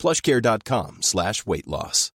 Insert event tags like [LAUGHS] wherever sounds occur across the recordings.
plushcare.com slash weight loss.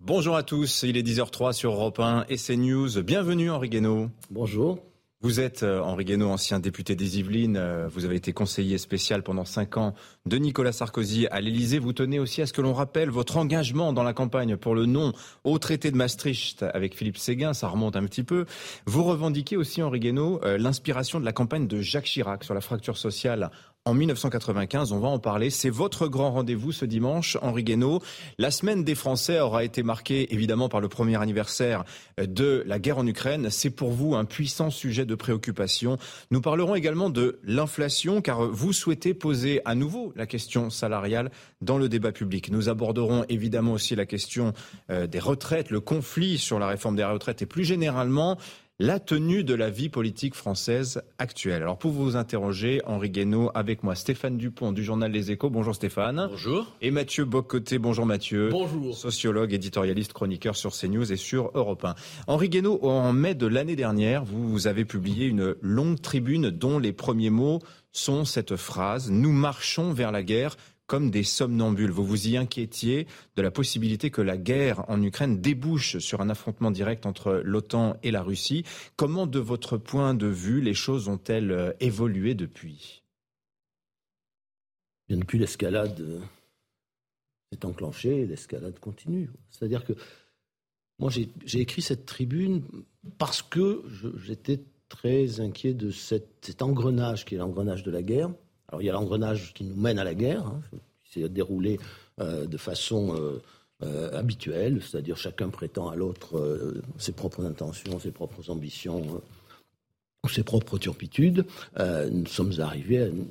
Bonjour à tous, il est 10h03 sur Europe 1 et CNews. Bienvenue Henri Guénaud. Bonjour. Vous êtes euh, Henri Guénaud, ancien député des Yvelines. Euh, vous avez été conseiller spécial pendant cinq ans de Nicolas Sarkozy à l'Élysée. Vous tenez aussi à ce que l'on rappelle votre engagement dans la campagne pour le non au traité de Maastricht avec Philippe Séguin. Ça remonte un petit peu. Vous revendiquez aussi, Henri Guénaud, euh, l'inspiration de la campagne de Jacques Chirac sur la fracture sociale en 1995. On va en parler. C'est votre grand rendez-vous ce dimanche, Henri Guénaud. La semaine des Français aura été marquée évidemment par le premier anniversaire de la guerre en Ukraine. C'est pour vous un puissant sujet de préoccupation. Nous parlerons également de l'inflation car vous souhaitez poser à nouveau la question salariale dans le débat public. Nous aborderons évidemment aussi la question euh, des retraites, le conflit sur la réforme des retraites et plus généralement la tenue de la vie politique française actuelle. Alors pour vous interroger, Henri Guénaud, avec moi Stéphane Dupont du journal Les Échos. Bonjour Stéphane. Bonjour. Et Mathieu Bocoté. Bonjour Mathieu. Bonjour. Sociologue, éditorialiste, chroniqueur sur CNews et sur Europe 1. Henri Guénaud, en mai de l'année dernière, vous avez publié une longue tribune dont les premiers mots sont cette phrase Nous marchons vers la guerre comme des somnambules. Vous vous y inquiétiez de la possibilité que la guerre en Ukraine débouche sur un affrontement direct entre l'OTAN et la Russie. Comment, de votre point de vue, les choses ont-elles euh, évolué depuis? Bien depuis l'escalade euh, s'est enclenchée, l'escalade continue. C'est-à-dire que moi, j'ai écrit cette tribune parce que j'étais très inquiet de cet engrenage qui est l'engrenage de la guerre alors il y a l'engrenage qui nous mène à la guerre, hein, qui s'est déroulé euh, de façon euh, euh, habituelle, c'est-à-dire chacun prétend à l'autre ses propres intentions, ses propres ambitions, ses propres turpitudes. nous sommes arrivés à une,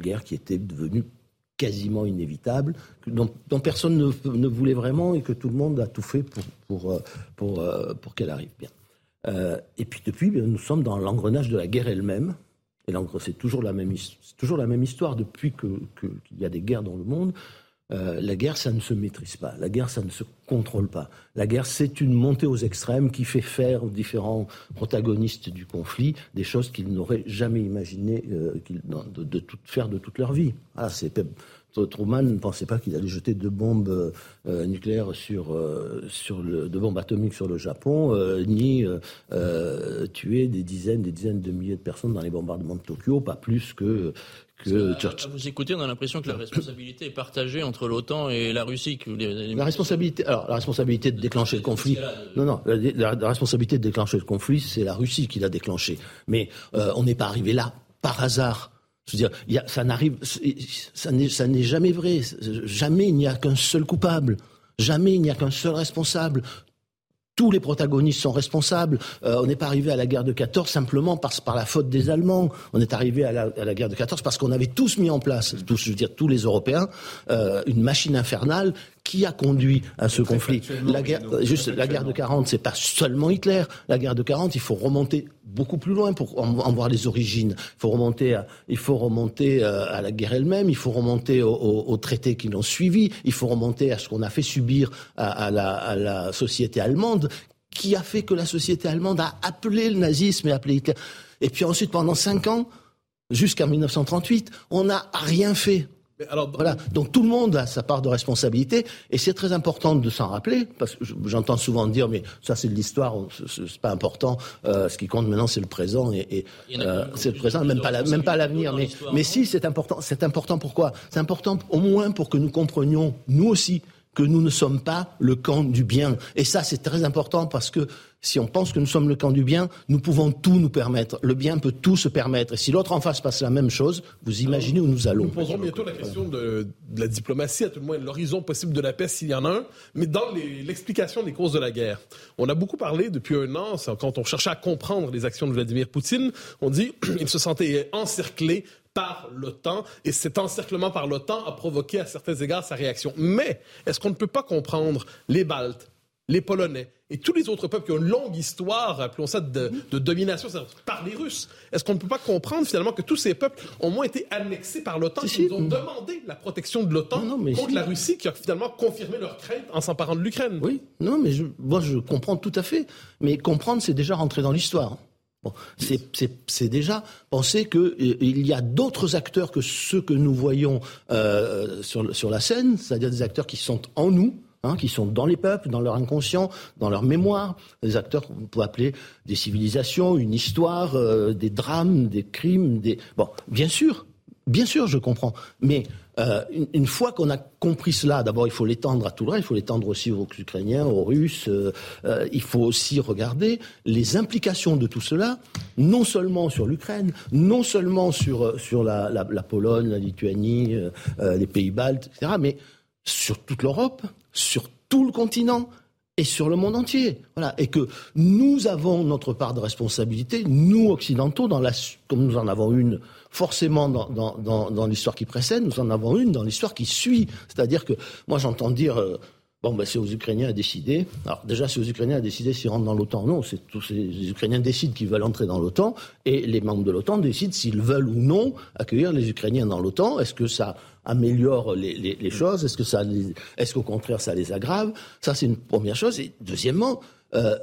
guerre qui était devenue quasiment inévitable, dont, personne ne, voulait vraiment et que tout le monde a tout fait pour, pour, pour, pour qu'elle arrive bien. et puis depuis, nous sommes dans l'engrenage de la guerre elle-même, et c'est toujours, la même, histoire. Depuis qu'il y a des guerres dans le monde, euh, la guerre, ça ne se maîtrise pas. La guerre, ça ne se contrôle pas. La guerre, c'est une montée aux extrêmes qui fait faire aux différents protagonistes du conflit des choses qu'ils n'auraient jamais imaginé euh, de, de, faire de toute leur vie. Ah, c'est Truman ne pensait pas qu'il allait jeter deux bombes euh, nucléaires sur, euh, sur le, deux bombes atomiques sur le Japon, euh, ni tuer des dizaines, des dizaines de milliers de personnes dans les bombardements de Tokyo, pas plus que que Churchill. Vous écoutez, on a l'impression que la [COUGHS] responsabilité est partagée entre l'OTAN et la Russie. Que La responsabilité, alors la responsabilité de déclencher le conflit. Non, non, la, responsabilité de déclencher le conflit, c'est la Russie qui l'a déclenché. Mais on n'est pas arrivé là par hasard. Je dire, ça n'arrive, ça n'est jamais vrai. Jamais il n'y a qu'un seul coupable. Jamais il n'y a qu'un seul responsable. Tous les protagonistes sont responsables. Euh, on n'est pas arrivé à la guerre de 14 simplement par, par la faute des Allemands. On est arrivé à la, guerre de 14 parce qu'on avait tous mis en place, tous, je veux dire tous les Européens, euh, une machine infernale qui a conduit à ce conflit La guerre, juste la guerre de 40, c'est pas seulement Hitler. La guerre de 40, il faut remonter beaucoup plus loin pour en, voir les origines. Il faut remonter, à, il faut remonter euh, à la guerre elle-même. Il faut remonter aux, traités qui l'ont suivi. Il faut remonter à ce qu'on a fait subir à, la, à la société allemande, qui a fait que la société allemande a appelé le nazisme et appelé Hitler? Et puis ensuite, pendant cinq ans, jusqu'en 1938, on n'a rien fait alors, voilà. Donc tout le monde a sa part de responsabilité et c'est très important de s'en rappeler parce que j'entends souvent dire mais ça c'est de l'histoire, c'est pas important. Euh, ce qui compte maintenant c'est le présent et, euh, c'est le présent, même pas même pas l'avenir. Mais mais si c'est important, c'est important pourquoi? C'est important au moins pour que nous comprenions nous aussi que nous ne sommes pas le camp du bien. Et ça, c'est très important parce que si on pense que nous sommes le camp du bien, nous pouvons tout nous permettre. Le bien peut tout se permettre. Et si l'autre en face passe la même chose, vous imaginez où nous allons. Nous poserons bientôt la question de, la diplomatie, à tout le moins l'horizon possible de la paix s'il y en a un, mais dans l'explication des causes de la guerre. On a beaucoup parlé depuis un an, quand on cherchait à comprendre les actions de Vladimir Poutine, on dit [CLEARS THROAT] qu'il se sentait encerclé par l'OTAN et cet encerclement par l'OTAN a provoqué à certains égards sa réaction. Mais est-ce qu'on ne peut pas comprendre les Baltes, les Polonais, et tous les autres peuples qui ont une longue histoire, appelons ça, de, domination par les Russes? Est-ce qu'on ne peut pas comprendre finalement que tous ces peuples ont moins été annexés par l'OTAN, ils ont demandé la protection de l'OTAN contre la Russie, qui a finalement confirmé leur crainte en s'emparant de l'Ukraine? Oui, non, mais moi je comprends tout à fait. Mais comprendre, c'est déjà rentrer dans l'histoire. C'est déjà penser qu'il euh, y a d'autres acteurs que ceux que nous voyons euh, sur, la scène, c'est-à-dire des acteurs qui sont en nous, Hein, qui sont dans les peuples, dans leur inconscient, dans leur mémoire, des acteurs qu'on peut appeler des civilisations, une histoire, euh, des drames, des crimes. Bon, bien sûr, bien sûr, je comprends. Mais euh, une, fois qu'on a compris cela, d'abord il faut l'étendre à tout le reste, il faut l'étendre aussi aux Ukrainiens, aux Russes, euh, il faut aussi regarder les implications de tout cela, non seulement sur l'Ukraine, non seulement sur, sur la, la, Pologne, la Lituanie, les pays baltes, etc., mais sur toute l'Europe, sur tout le continent et sur le monde entier. Voilà. Et que nous avons notre part de responsabilité, nous occidentaux, comme nous en avons une forcément dans, dans, dans, l'histoire qui précède, nous en avons une dans l'histoire qui suit. C'est-à-dire que moi j'entends dire... Euh, Bon, ben, c'est aux Ukrainiens à décider. Alors, déjà, c'est aux Ukrainiens à décider s'ils rentrent dans l'OTAN. Non, c'est tous les Ukrainiens décident qu'ils veulent entrer dans l'OTAN et les membres de l'OTAN décident s'ils veulent ou non accueillir les Ukrainiens dans l'OTAN. Est-ce que ça améliore les, les, les choses? Est-ce que ça, est-ce qu'au contraire ça les aggrave? Ça, c'est une première chose. Et deuxièmement, euh,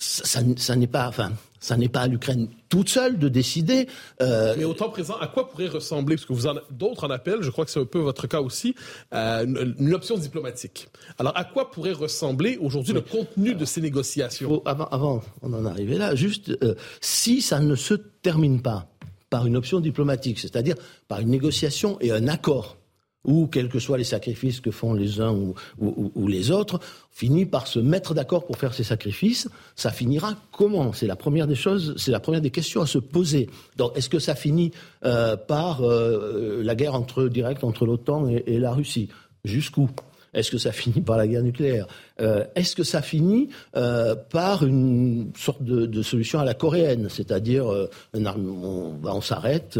ça, ça n'est pas, enfin, ça n'est pas à l'Ukraine toute seule de décider. Euh... Mais au temps présent, à quoi pourrait ressembler, parce que vous en, d'autres en appellent, je crois que c'est un peu votre cas aussi, euh, une, option diplomatique. Alors, à quoi pourrait ressembler aujourd'hui le contenu de ces négociations? Avant, avant, on en arrivait là, juste euh, si ça ne se termine pas par une option diplomatique, c'est-à-dire par une négociation et un accord ou quels que soient les sacrifices que font les uns ou, les autres, finit par se mettre d'accord pour faire ces sacrifices. Ça finira comment? C'est la première des choses, c'est la première des questions à se poser. Donc, est-ce que ça finit euh, par euh, la guerre entre, directe entre l'OTAN et la Russie? Jusqu'où? Est-ce que ça finit par la guerre nucléaire? Euh, Est-ce que ça finit euh, par une sorte de, solution à la coréenne? C'est-à-dire, euh, on, bah, on s'arrête,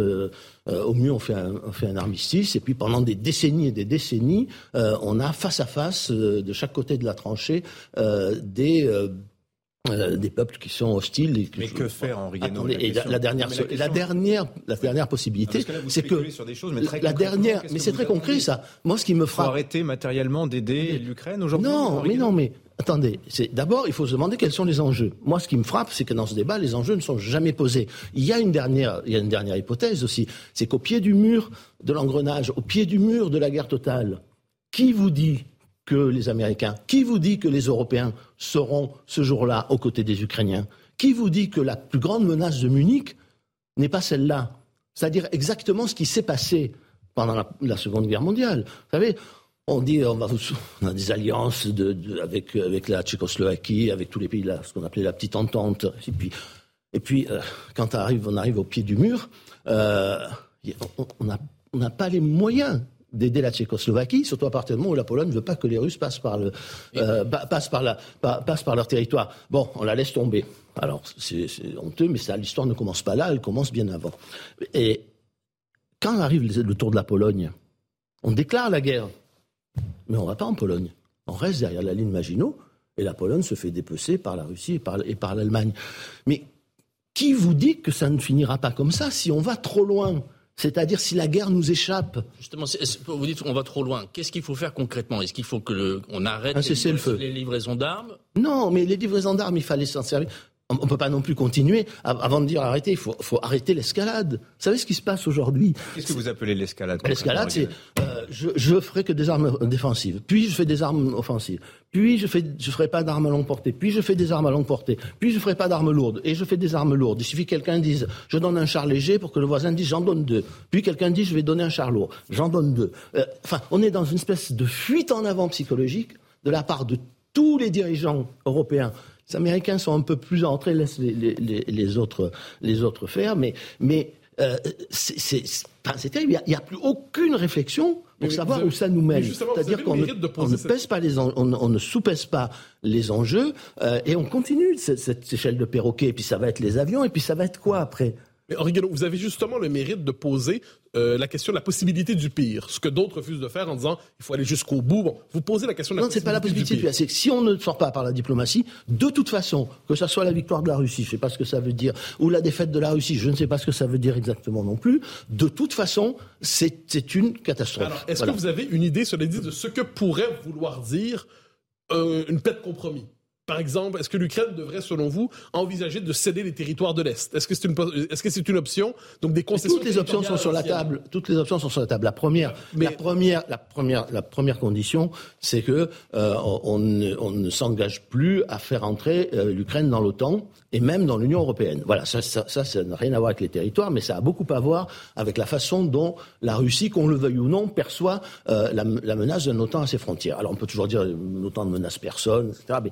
au mieux on fait, un, on fait un armistice, et puis pendant des décennies et des décennies, on a face à face, de chaque côté de la tranchée, des euh, des peuples qui sont hostiles. Mais que faire, Henri Guénaud la, dernière, la, dernière, la dernière possibilité, c'est que la dernière, mais c'est très concret ça. Moi, ce qui me frappe, faut arrêter matériellement d'aider l'Ukraine aujourd'hui. Non, mais non, mais attendez. C'est d'abord, il faut se demander quels sont les enjeux. Moi, ce qui me frappe, c'est que dans ce débat, les enjeux ne sont jamais posés. Il y a une dernière, il y a une dernière hypothèse aussi, c'est qu'au pied du mur de l'engrenage, au pied du mur de la guerre totale, qui vous dit les Américains Qui vous dit que les Européens seront ce jour-là aux côtés des Ukrainiens? Qui vous dit que la plus grande menace de Munich n'est pas celle-là? C'est-à-dire exactement ce qui s'est passé pendant la, Seconde Guerre mondiale. Vous savez, on dit on, a des alliances avec, la Tchécoslovaquie, avec tous les pays, là, ce qu'on appelait la petite entente. Et puis, et puis euh, quand on arrive, on arrive au pied du mur, euh, on n'a pas les moyens d'aider la Tchécoslovaquie, surtout à partir du moment où la Pologne ne veut pas que les Russes passent par, le, euh, passent par, la, passent par leur territoire. Bon, on la laisse tomber. Alors, c'est honteux, mais ça, l'histoire ne commence pas là, elle commence bien avant. Et quand arrive le tour de la Pologne, on déclare la guerre, mais on ne va pas en Pologne. On reste derrière la ligne Maginot, et la Pologne se fait dépecer par la Russie et par, et par l'Allemagne. Mais qui vous dit que ça ne finira pas comme ça si on va trop loin? C'est-à-dire si la guerre nous échappe. Justement, vous dites qu'on va trop loin. Qu'est-ce qu'il faut faire concrètement? Est-ce qu'il faut que on arrête les, livraisons d'armes? Non, mais les livraisons d'armes, il fallait s'en servir. On ne peut pas non plus continuer. Avant de dire arrêter, il faut, arrêter l'escalade. Vous savez ce qui se passe aujourd'hui? Qu'est-ce que vous appelez l'escalade L'escalade, c'est euh, je, je ferai que des armes défensives, puis je fais des armes offensives, puis je fais ferai pas d'armes à longue portée, puis je fais des armes à longue portée, puis je ferai pas d'armes lourdes et je fais des armes lourdes. Il suffit que quelqu'un dise je donne un char léger pour que le voisin dise j'en donne deux. Puis quelqu'un dit je vais donner un char lourd, j'en donne deux. Euh, enfin, on est dans une espèce de fuite en avant psychologique de la part de tous les dirigeants européens Les Américains sont un peu plus entrés, laissent les, autres, les autres faire, mais, mais euh, c'est terrible. Il n'y a, plus aucune réflexion pour savoir où ça nous mène. C'est-à-dire qu'on ne, ne pèse pas les on, on, ne sous-pèse pas les enjeux euh, et on continue cette, cette échelle de perroquet. Et puis ça va être les avions et puis ça va être quoi après? Mais Henri vous avez justement le mérite de poser euh, la question de la possibilité du pire, ce que d'autres refusent de faire en disant il faut aller jusqu'au bout. Bon, vous posez la question de la non, c'est pas la possibilité du pire. C'est que si on ne sort pas par la diplomatie, de toute façon, que ce soit la victoire de la Russie, je ne sais pas ce que ça veut dire, ou la défaite de la Russie, je ne sais pas ce que ça veut dire exactement non plus, de toute façon, c'est une catastrophe. Alors, est-ce que vous avez une idée, cela dit, de ce que pourrait vouloir dire euh, une paix de compromis? Par exemple, est-ce que l'Ukraine devrait, selon vous, envisager de céder les territoires de l'Est? Est-ce que c'est une, est-ce que c'est une option? Donc des concessions. Toutes les options sont sur la table. Toutes les options sont sur la table. La première, la première, la première, la première condition, c'est que euh, on, ne, s'engage plus à faire entrer euh, l'Ukraine dans l'OTAN et même dans l'Union européenne. Voilà, ça, ça, ça, n'a rien à voir avec les territoires, mais ça a beaucoup à voir avec la façon dont la Russie, qu'on le veuille ou non, perçoit euh, la, menace d'un OTAN à ses frontières. Alors on peut toujours dire l'OTAN ne menace personne, etc. Mais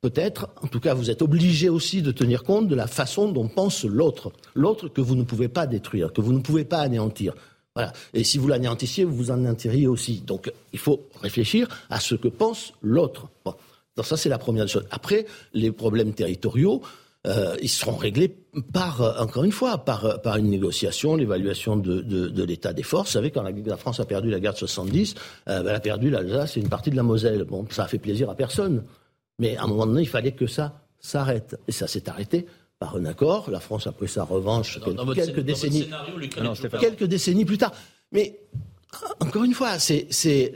peut-être, en tout cas, vous êtes obligé aussi de tenir compte de la façon dont pense l'autre. L'autre que vous ne pouvez pas détruire, que vous ne pouvez pas anéantir. Voilà. Et si vous l'anéantissiez, vous vous anéantiriez aussi. Donc, il faut réfléchir à ce que pense l'autre. Bon. Donc, ça, c'est la première chose. Après, les problèmes territoriaux, euh, ils seront réglés par, euh, encore une fois, par, euh, par une négociation, l'évaluation de, de, de l'état des forces. Vous savez, quand la, France a perdu la guerre de 70, euh, ben, elle a perdu l'Alsace et une partie de la Moselle. Bon, ça a fait plaisir à personne. Mais à un moment donné, il fallait que ça s'arrête. Et ça s'est arrêté par un accord. La France a pris sa revanche quelques, décennies, quelques décennies plus tard. Mais encore une fois, c'est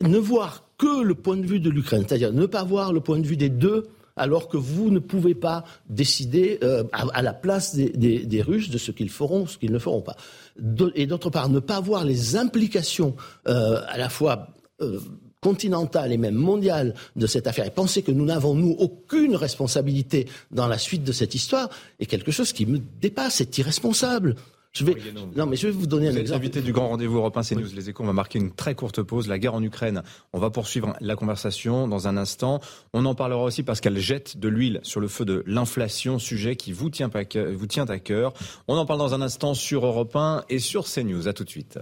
ne voir que le point de vue de l'Ukraine, c'est-à-dire ne pas voir le point de vue des deux alors que vous ne pouvez pas décider euh, à, la place des, Russes de ce qu'ils feront, ce qu'ils ne feront pas. et d'autre part, ne pas voir les implications euh, à la fois euh, continentale et même mondiale de cette affaire et penser que nous n'avons, nous, aucune responsabilité dans la suite de cette histoire est quelque chose qui me dépasse, c'est irresponsable. Je vais... Non, mais je vais vous donner un exemple. invité du grand rendez-vous européen CNews News Les Échos. On va marquer une très courte pause. La guerre en Ukraine. On va poursuivre la conversation dans un instant. On en parlera aussi parce qu'elle jette de l'huile sur le feu de l'inflation, sujet qui vous tient, vous tient à cœur. On en parle dans un instant sur Europe 1 et sur CNews. À tout de suite.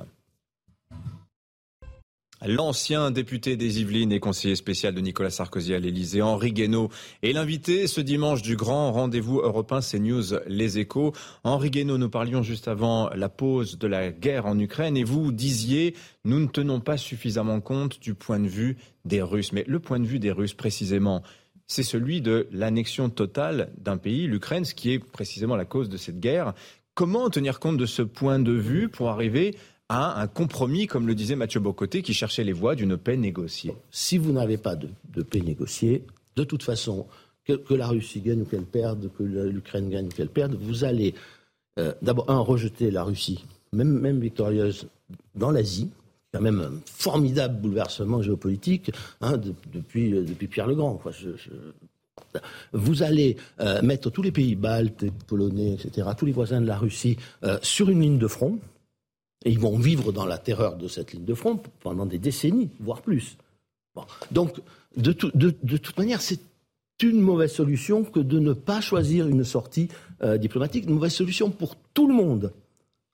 L'ancien député des Yvelines et conseiller spécial de Nicolas Sarkozy à l'Elysée, Henri Guénaud, est l'invité ce dimanche du grand rendez-vous européen CNews Les Échos. Henri Guénaud, nous parlions juste avant la pause de la guerre en Ukraine et vous disiez nous ne tenons pas suffisamment compte du point de vue des Russes. Mais le point de vue des Russes précisément, c'est celui de l'annexion totale d'un pays, l'Ukraine, ce qui est précisément la cause de cette guerre. Comment tenir compte de ce point de vue pour arriver à un compromis, comme le disait Mathieu Bocoté, qui cherchait les voies d'une paix négociée. Si vous n'avez pas de, paix négociée, de toute façon, que, la Russie gagne ou qu'elle perde, que l'Ukraine gagne ou qu'elle perde, vous allez euh, d'abord, un, rejeter la Russie, même, victorieuse, dans l'Asie, quand même un formidable bouleversement géopolitique hein, depuis, euh, depuis Pierre le Grand. vous allez euh, mettre tous les pays baltes, polonais, etc., tous les voisins de la Russie sur une ligne de front, et ils vont vivre dans la terreur de cette ligne de front pendant des décennies, voire plus. Donc, de, toute manière, c'est une mauvaise solution que de ne pas choisir une sortie euh, diplomatique, une mauvaise solution pour tout le monde.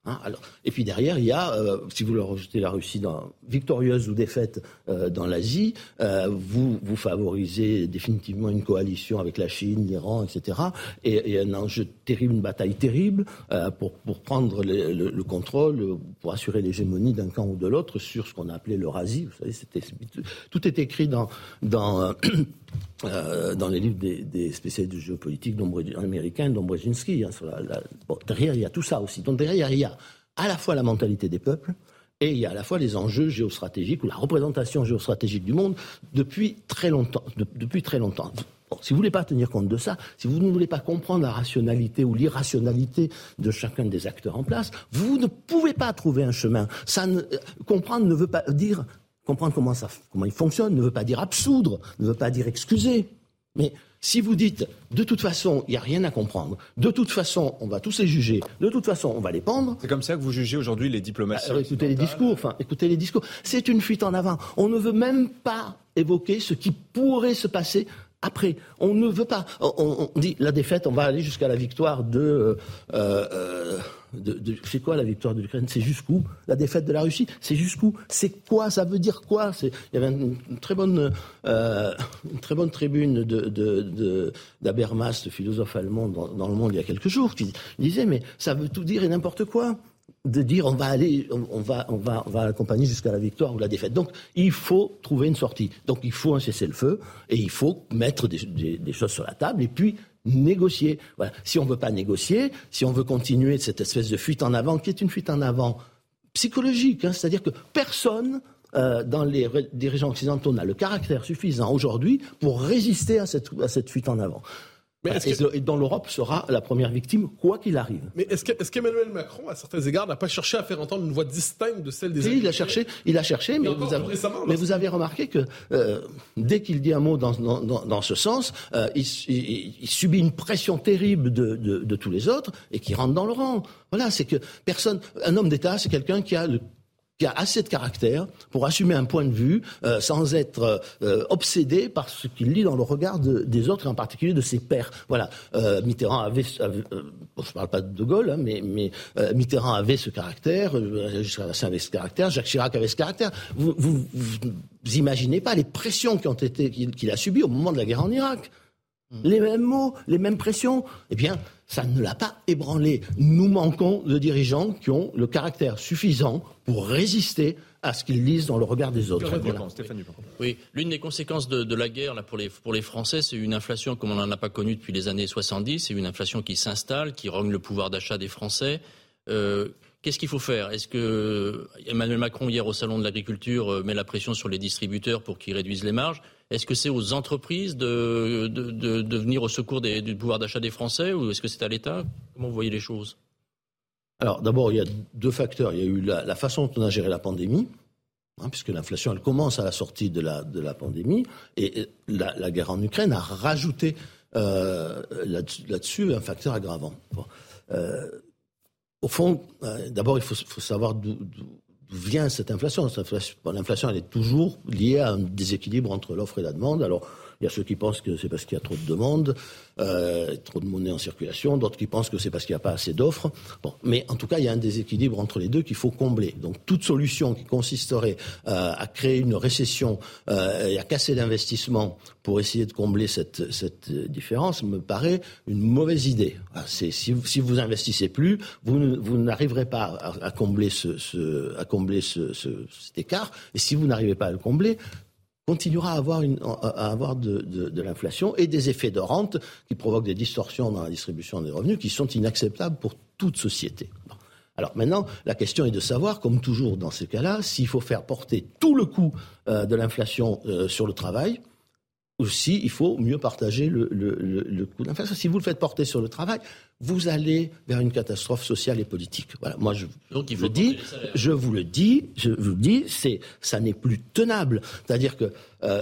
Hein, alors, et puis derrière, il y a, euh, si vous leur rejetez la Russie dans, victorieuse ou défaite euh, dans l'Asie, euh, vous, vous favorisez définitivement une coalition avec la Chine, l'Iran, etc. Et, et, un enjeu terrible, une bataille terrible pour, pour prendre le, le, contrôle, pour assurer l'hégémonie d'un camp ou de l'autre sur ce qu'on a appelé l'Eurasie. Vous savez, c'était, tout est écrit dans, dans Euh, dans les livres des, spécialistes de géopolitique américains, d'Ombrzezinski. Hein, derrière, il y a tout ça aussi. Donc derrière, il y a à la fois la mentalité des peuples, et il y a à la fois les enjeux géostratégiques ou la représentation géostratégique du monde depuis très longtemps. depuis très longtemps. si vous ne voulez pas tenir compte de ça, si vous ne voulez pas comprendre la rationalité ou l'irrationalité de chacun des acteurs en place, vous ne pouvez pas trouver un chemin. Euh, comprendre ne veut pas dire comprendre comment, ça, comment il fonctionne ne veut pas dire absoudre, ne veut pas dire excuser. Mais si vous dites, de toute façon, il n'y a rien à comprendre, de toute façon, on va tous les juger, de toute façon, on va les pendre. C'est comme ça que vous jugez aujourd'hui les diplomaties. Bah, écoutez les discours, enfin, écoutez les discours. C'est une fuite en avant. On ne veut même pas évoquer ce qui pourrait se passer après. On ne veut pas. On, dit la défaite, on va aller jusqu'à la victoire de. Euh, euh, de, c'est quoi la victoire de l'Ukraine? C'est jusqu'où La défaite de la Russie? C'est jusqu'où? C'est quoi? Ça veut dire quoi? Il y avait une, très bonne, euh, très bonne tribune de, d'Habermas, le philosophe allemand, dans, Le Monde il y a quelques jours, qui disait mais ça veut tout dire et n'importe quoi de dire on va aller, on, va, on va, on va accompagner jusqu'à la victoire ou la défaite. Donc il faut trouver une sortie. Donc il faut un cessez-le-feu et il faut mettre des, choses sur la table et puis négocier. Voilà. Si on ne veut pas négocier, si on veut continuer cette espèce de fuite en avant, qui est une fuite en avant psychologique, hein, c'est-à-dire que personne euh, dans les dirigeants occidentaux n'a le caractère suffisant aujourd'hui pour résister à cette, à cette fuite en avant. Mais et, dont l'Europe sera la première victime, quoi qu'il arrive. Mais est-ce, qu'Emmanuel Macron, à certains égards, n'a pas cherché à faire entendre une voix distincte de celle des oui, il a cherché, il a cherché, mais, vous avez, mais vous avez, remarqué que euh, dès qu'il dit un mot dans, dans, dans, ce sens, euh, il, il, subit une pression terrible de, de, de tous les autres et qui rentre dans le rang. Voilà, c'est que personne, un homme d'État, c'est quelqu'un qui a le qui a assez de caractère pour assumer un point de vue euh, sans être euh, obsédé par ce qu'il lit dans le regard des autres et en particulier de ses pairs. Voilà, euh, Mitterrand avait, parle pas de Gaulle, hein, mais, Mitterrand avait ce caractère, avait ce caractère, Jacques Chirac avait ce caractère. Vous, vous, vous imaginez pas les pressions qui ont été qu'il a subies au moment de la guerre en Irak. Les mêmes mots, les mêmes pressions. Eh bien, ça ne l'a pas ébranlé. Nous manquons de dirigeants qui ont le caractère suffisant pour résister à ce qu'ils lisent dans le regard des autres. Oui, l'une des conséquences de, la guerre là, pour, les, pour les Français, c'est une inflation comme on n'en a pas connue depuis les années 70. C'est une inflation qui s'installe, qui rogne le pouvoir d'achat des Français. Euh, qu'est-ce qu'il faut faire? Est-ce que Emmanuel Macron, hier au Salon de l'Agriculture, euh, met la pression sur les distributeurs pour qu'ils réduisent les marges? Est-ce que c'est aux entreprises de, venir au secours du pouvoir d'achat des Français ou est-ce que c'est à l'État? Comment vous voyez les choses? Alors d'abord, il y a deux facteurs. Il y a eu la, façon dont on a géré la pandémie, hein, puisque l'inflation, elle commence à la sortie de la, de la pandémie, et la, guerre en Ukraine a rajouté euh, là-dessus un facteur aggravant. Euh, au fond, euh, d'abord, il faut, faut savoir d'où vient cette inflation. L'inflation, elle est toujours liée à un déséquilibre entre l'offre et la demande. Il y a ceux qui pensent que c'est parce qu'il y a trop de demandes, euh, trop de monnaie en circulation, d'autres qui pensent que c'est parce qu'il n'y a pas assez d'offres. Bon, mais en tout cas, il y a un déséquilibre entre les deux qu'il faut combler. Donc, toute solution qui consisterait euh, à créer une récession euh, et à casser l'investissement pour essayer de combler cette, différence me paraît une mauvaise idée. Ah, si, si vous investissez plus, vous, n'arriverez pas à combler ce, ce, cet écart. Et si vous n'arrivez pas à le combler, continuera à avoir, une, de l'inflation et des effets de rente qui provoquent des distorsions dans la distribution des revenus qui sont inacceptables pour toute société. Alors maintenant, la question est de savoir, comme toujours dans ces cas-là, s'il faut faire porter tout le coût euh, de l'inflation euh, sur le travail, aussi, il faut mieux partager le, le, le, coût d'inflation. Si vous le faites porter sur le travail, vous allez vers une catastrophe sociale et politique. Voilà. Moi, je, Donc, il faut dis, je vous le dis, je vous le dis, c'est, ça n'est plus tenable. C'est-à-dire que euh,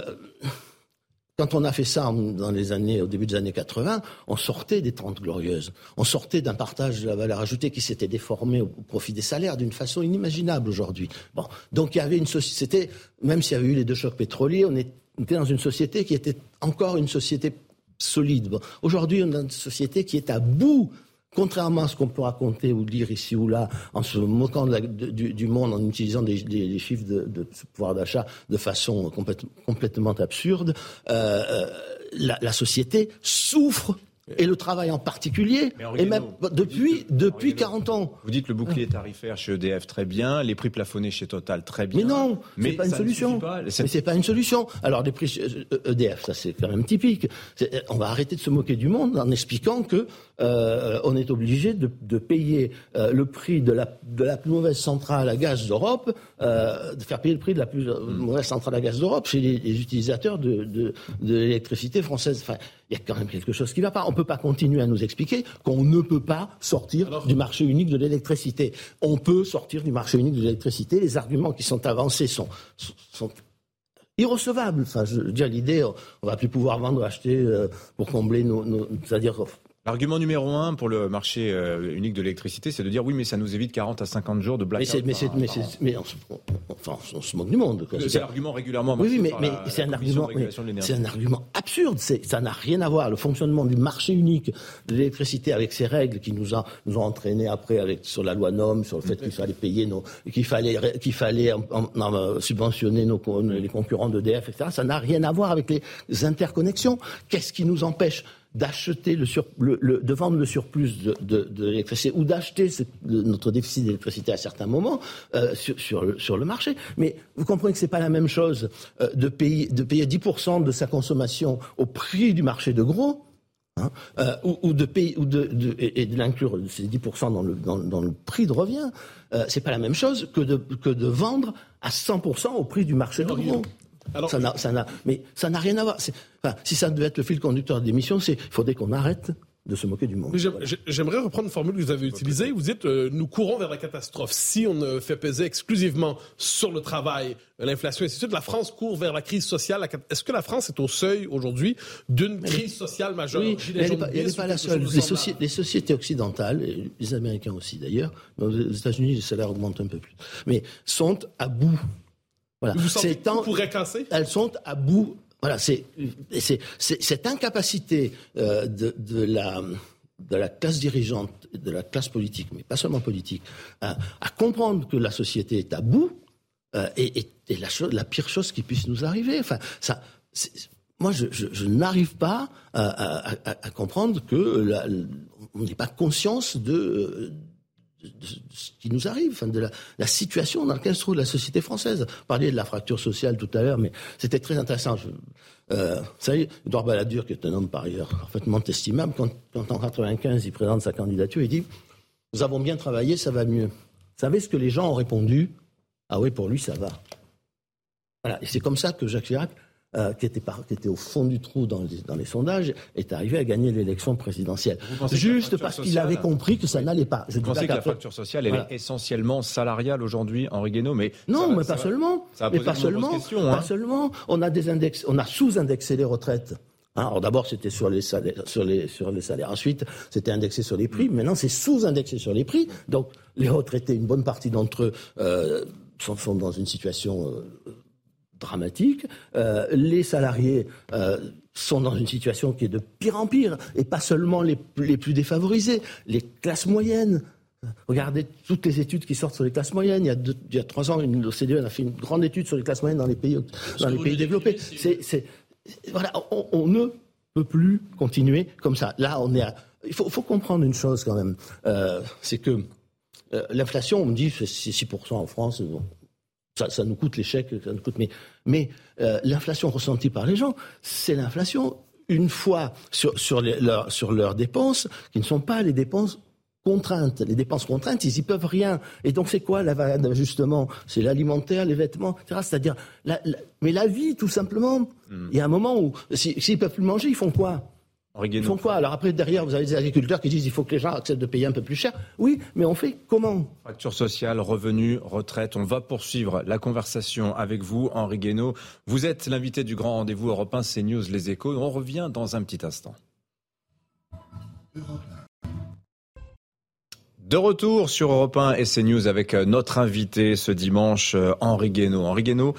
quand on a fait ça dans les années, au début des années 80, on sortait des Trente Glorieuses. On sortait d'un partage de la valeur ajoutée qui s'était déformé au profit des salaires d'une façon inimaginable aujourd'hui. Bon. Donc il y avait une société, même s'il y avait eu les deux chocs pétroliers, on est était dans une société qui était encore une société solide. Aujourd'hui, on est dans une société qui est à bout, contrairement à ce qu'on peut raconter ou dire ici ou là, en se moquant du, monde, en utilisant des, chiffres de, pouvoir d'achat de façon complètement absurde. Euh, euh, la, société souffre et le travail en particulier, et même depuis, depuis 40 ans. Vous dites le bouclier tarifaire chez EDF très bien, les prix plafonnés chez Total très bien. Mais non, c'est pas une solution. Mais c'est pas une solution. Alors les prix EDF, ça c'est quand même typique. On va arrêter de se moquer du monde en expliquant que euh, on est obligé de, de payer euh, le prix de la, de la plus mauvaise centrale à gaz d'Europe, euh, de faire payer le prix de la plus hmm. mauvaise centrale à gaz d'Europe chez les, les, utilisateurs de, de, de l'électricité française. Enfin, il y a quand même quelque chose qui ne va pas. On ne peut pas continuer à nous expliquer qu'on ne peut pas sortir du marché unique de l'électricité. On peut sortir du marché unique de l'électricité. Les arguments qui sont avancés sont, sont irrecevables. Enfin, je veux dire, l'idée, on va plus pouvoir vendre, acheter euh, pour combler nos, nos c'est-à-dire L'argument numéro un pour le marché euh, unique de l'électricité, c'est de dire oui, mais ça nous évite 40 à 50 jours de blackout. Mais, mais, mais, mais on, enfin, on se moque du monde. C'est l'argument régulièrement. Oui, oui mais, mais c'est un argument, c'est un argument absurde. Ça n'a rien à voir. Le fonctionnement du marché unique de l'électricité avec ces règles qui nous, a, nous ont entraînés après avec, sur la loi NOM, sur le fait qu'il fallait payer nos, qu'il fallait, qu'il fallait subventionner nos, les concurrents d'EDF, etc. Ça n'a rien à voir avec les interconnexions. Qu'est-ce qui nous empêche d'acheter le, sur, le, de vendre le surplus de, l'électricité ou d'acheter notre déficit d'électricité à certains moments euh, sur, sur, le, marché. Mais vous comprenez que c'est pas la même chose euh, de, payer, de payer 10% de sa consommation au prix du marché de gros. Hein, euh, ou, de payer ou de, et, de l'inclure ces 10% dans le, dans, le prix de revient, euh, c'est pas la même chose que de, que de vendre à 100% au prix du marché de gros ça ça mais ça n'a rien à voir. Enfin, si ça devait être le fil conducteur de l'émission, c'est il faudrait qu'on arrête de se moquer du monde. J'aimerais reprendre une formule que vous avez utilisée. Vous dites euh, nous courons vers la catastrophe. Si on ne fait peser exclusivement sur le travail, l'inflation et ainsi de suite, la France court vers la crise sociale. Est-ce que la France est au seuil aujourd'hui d'une crise sociale majeure? Oui, elle n'est pas, la seule. Les, les, sociétés occidentales, et les Américains aussi d'ailleurs, aux États-Unis les salaires augmentent un peu plus, mais sont à bout voilà. Vous pourrait casser Elles sont à bout. Voilà, c'est cette incapacité euh, de, de, la de la classe dirigeante, de la classe politique, mais pas seulement politique, à, comprendre que la société est à bout euh, et, et, la, la, pire chose qui puisse nous arriver. Enfin, ça, moi, je, je, je n'arrive pas à, à, à, comprendre que la, on n'ait pas conscience de de, ce qui nous arrive, enfin de la, la, situation dans laquelle se trouve la société française. Vous parliez de la fracture sociale tout à l'heure, mais c'était très intéressant. Je, euh, vous savez, Edouard Balladur, qui est un homme par ailleurs parfaitement estimable, quand, quand en 95 il présente sa candidature, il dit Nous avons bien travaillé, ça va mieux. Vous savez ce que les gens ont répondu Ah oui, pour lui, ça va. Voilà, et c'est comme ça que Jacques Chirac euh, qui, était qui, était au fond du trou dans les, dans les, sondages, est arrivé à gagner l'élection présidentielle. Juste parce qu'il avait compris que ça n'allait pas. Je Vous pensez que la fracture sociale, elle est essentiellement salariale aujourd'hui, Henri Guénaud mais Non, mais pas seulement. Ça mais pas seulement. Pas hein. seulement. On a des index, on a sous-indexé les retraites. Hein, alors d'abord c'était sur les salaires, sur les sur les salaires. Ensuite c'était indexé sur les prix. Mm. Maintenant c'est sous-indexé sur les prix. Donc les retraités, une bonne partie d'entre eux euh, sont, sont, dans une situation euh, dramatique. Euh, les salariés euh, sont dans une situation qui est de pire en pire, et pas seulement les, les plus défavorisés, les classes moyennes. Regardez toutes les études qui sortent sur les classes moyennes. Il y a, il y a trois ans, l'OCDE a fait une grande étude sur les classes moyennes dans les pays, dans les pays développés. C'est, voilà, on, ne peut plus continuer comme ça. Là, on est. il faut, faut, comprendre une chose quand même, euh, c'est que l'inflation, on me dit, c'est 6% en France. Bon, ça, nous coûte l'échec, ça nous coûte. Mais, mais euh, l'inflation ressentie par les gens, c'est l'inflation une fois sur, sur, les, sur leurs dépenses, qui ne sont pas les dépenses contraintes. Les dépenses contraintes, ils y peuvent rien. Et donc, c'est quoi la variable d'ajustement C'est l'alimentaire, les vêtements, etc. C'est-à-dire, mais la vie, tout simplement. Hmm. Il y a un moment où, s'ils ne peuvent plus manger, ils font quoi? Ils font quoi Alors après, derrière, vous avez des agriculteurs qui disent qu'il faut que les gens acceptent de payer un peu plus cher. Oui, mais on fait comment Fracture sociale, revenus, retraite. On va poursuivre la conversation avec vous, Henri Guénaud. Vous êtes l'invité du grand rendez-vous européen CNews Les Échos. On revient dans un petit instant. De retour sur Europe 1 et CNews avec euh, notre invité ce dimanche, euh, Henri Guénaud. Henri Guénaud,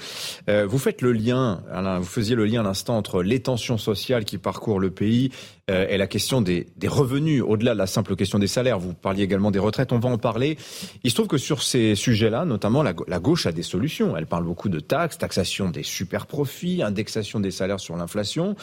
euh, vous faites le lien, vous faisiez le lien à l'instant entre les tensions sociales qui parcourent le pays et la question des, revenus, au-delà de la simple question des salaires. Vous parliez également des retraites, on va en parler. Il se trouve que sur ces sujets-là, notamment, la, gauche a des solutions. Elle parle beaucoup de taxes, taxation des super profits, indexation des salaires sur l'inflation.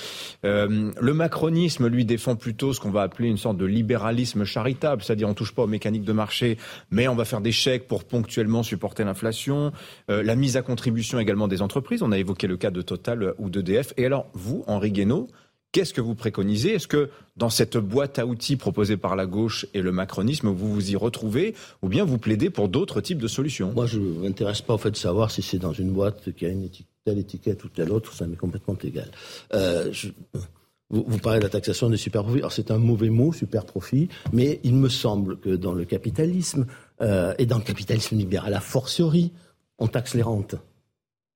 Le macronisme, lui, défend plutôt ce qu'on va appeler une sorte de libéralisme charitable, c'est-à-dire on touche pas aux de marché, mais on va faire des chèques pour ponctuellement supporter l'inflation. Euh, la mise à contribution également des entreprises. On a évoqué le cas de Total ou d'EDF. Et alors, vous, Henri Guénaud, Qu'est-ce que vous préconisez? Est-ce que dans cette boîte à outils proposée par la gauche et le macronisme, vous vous y retrouvez ou bien vous plaidez pour d'autres types de solutions? Moi, je ne m'intéresse pas au fait de savoir si c'est dans une boîte qui a une telle étiquette ou telle autre, ça m'est complètement égal. Euh, vous, parlez de la taxation des super profits. Alors c'est un mauvais mot, super profit, mais il me semble que dans le capitalisme euh, et dans le capitalisme libéral, a fortiori, on taxe les rentes.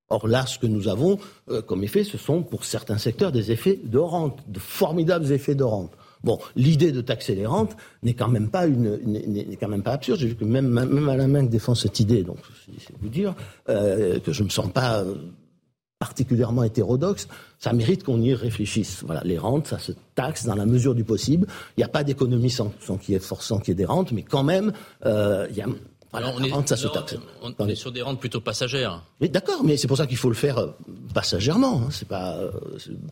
Or là, ce que nous avons euh, comme effet, ce sont pour certains secteurs des effets de rente, de formidables effets de rente. Bon, l'idée de taxer les rentes n'est quand même pas une, n'est quand même pas absurde. J'ai vu que même même Alain défend cette idée, donc c'est vous dire euh, que je me sens pas particulièrement hétérodoxe, ça mérite qu'on y réfléchisse. Voilà, les rentes, ça se taxe dans la mesure du possible. Il n'y a pas d'économie sans, sans qu'il y ait des rentes, mais quand même, euh, il y a voilà, on, est, ça se taxe. On, est sur des rentes plutôt passagères. Mais d'accord, mais c'est pour ça qu'il faut le faire euh, passagèrement. Hein. C'est pas, euh,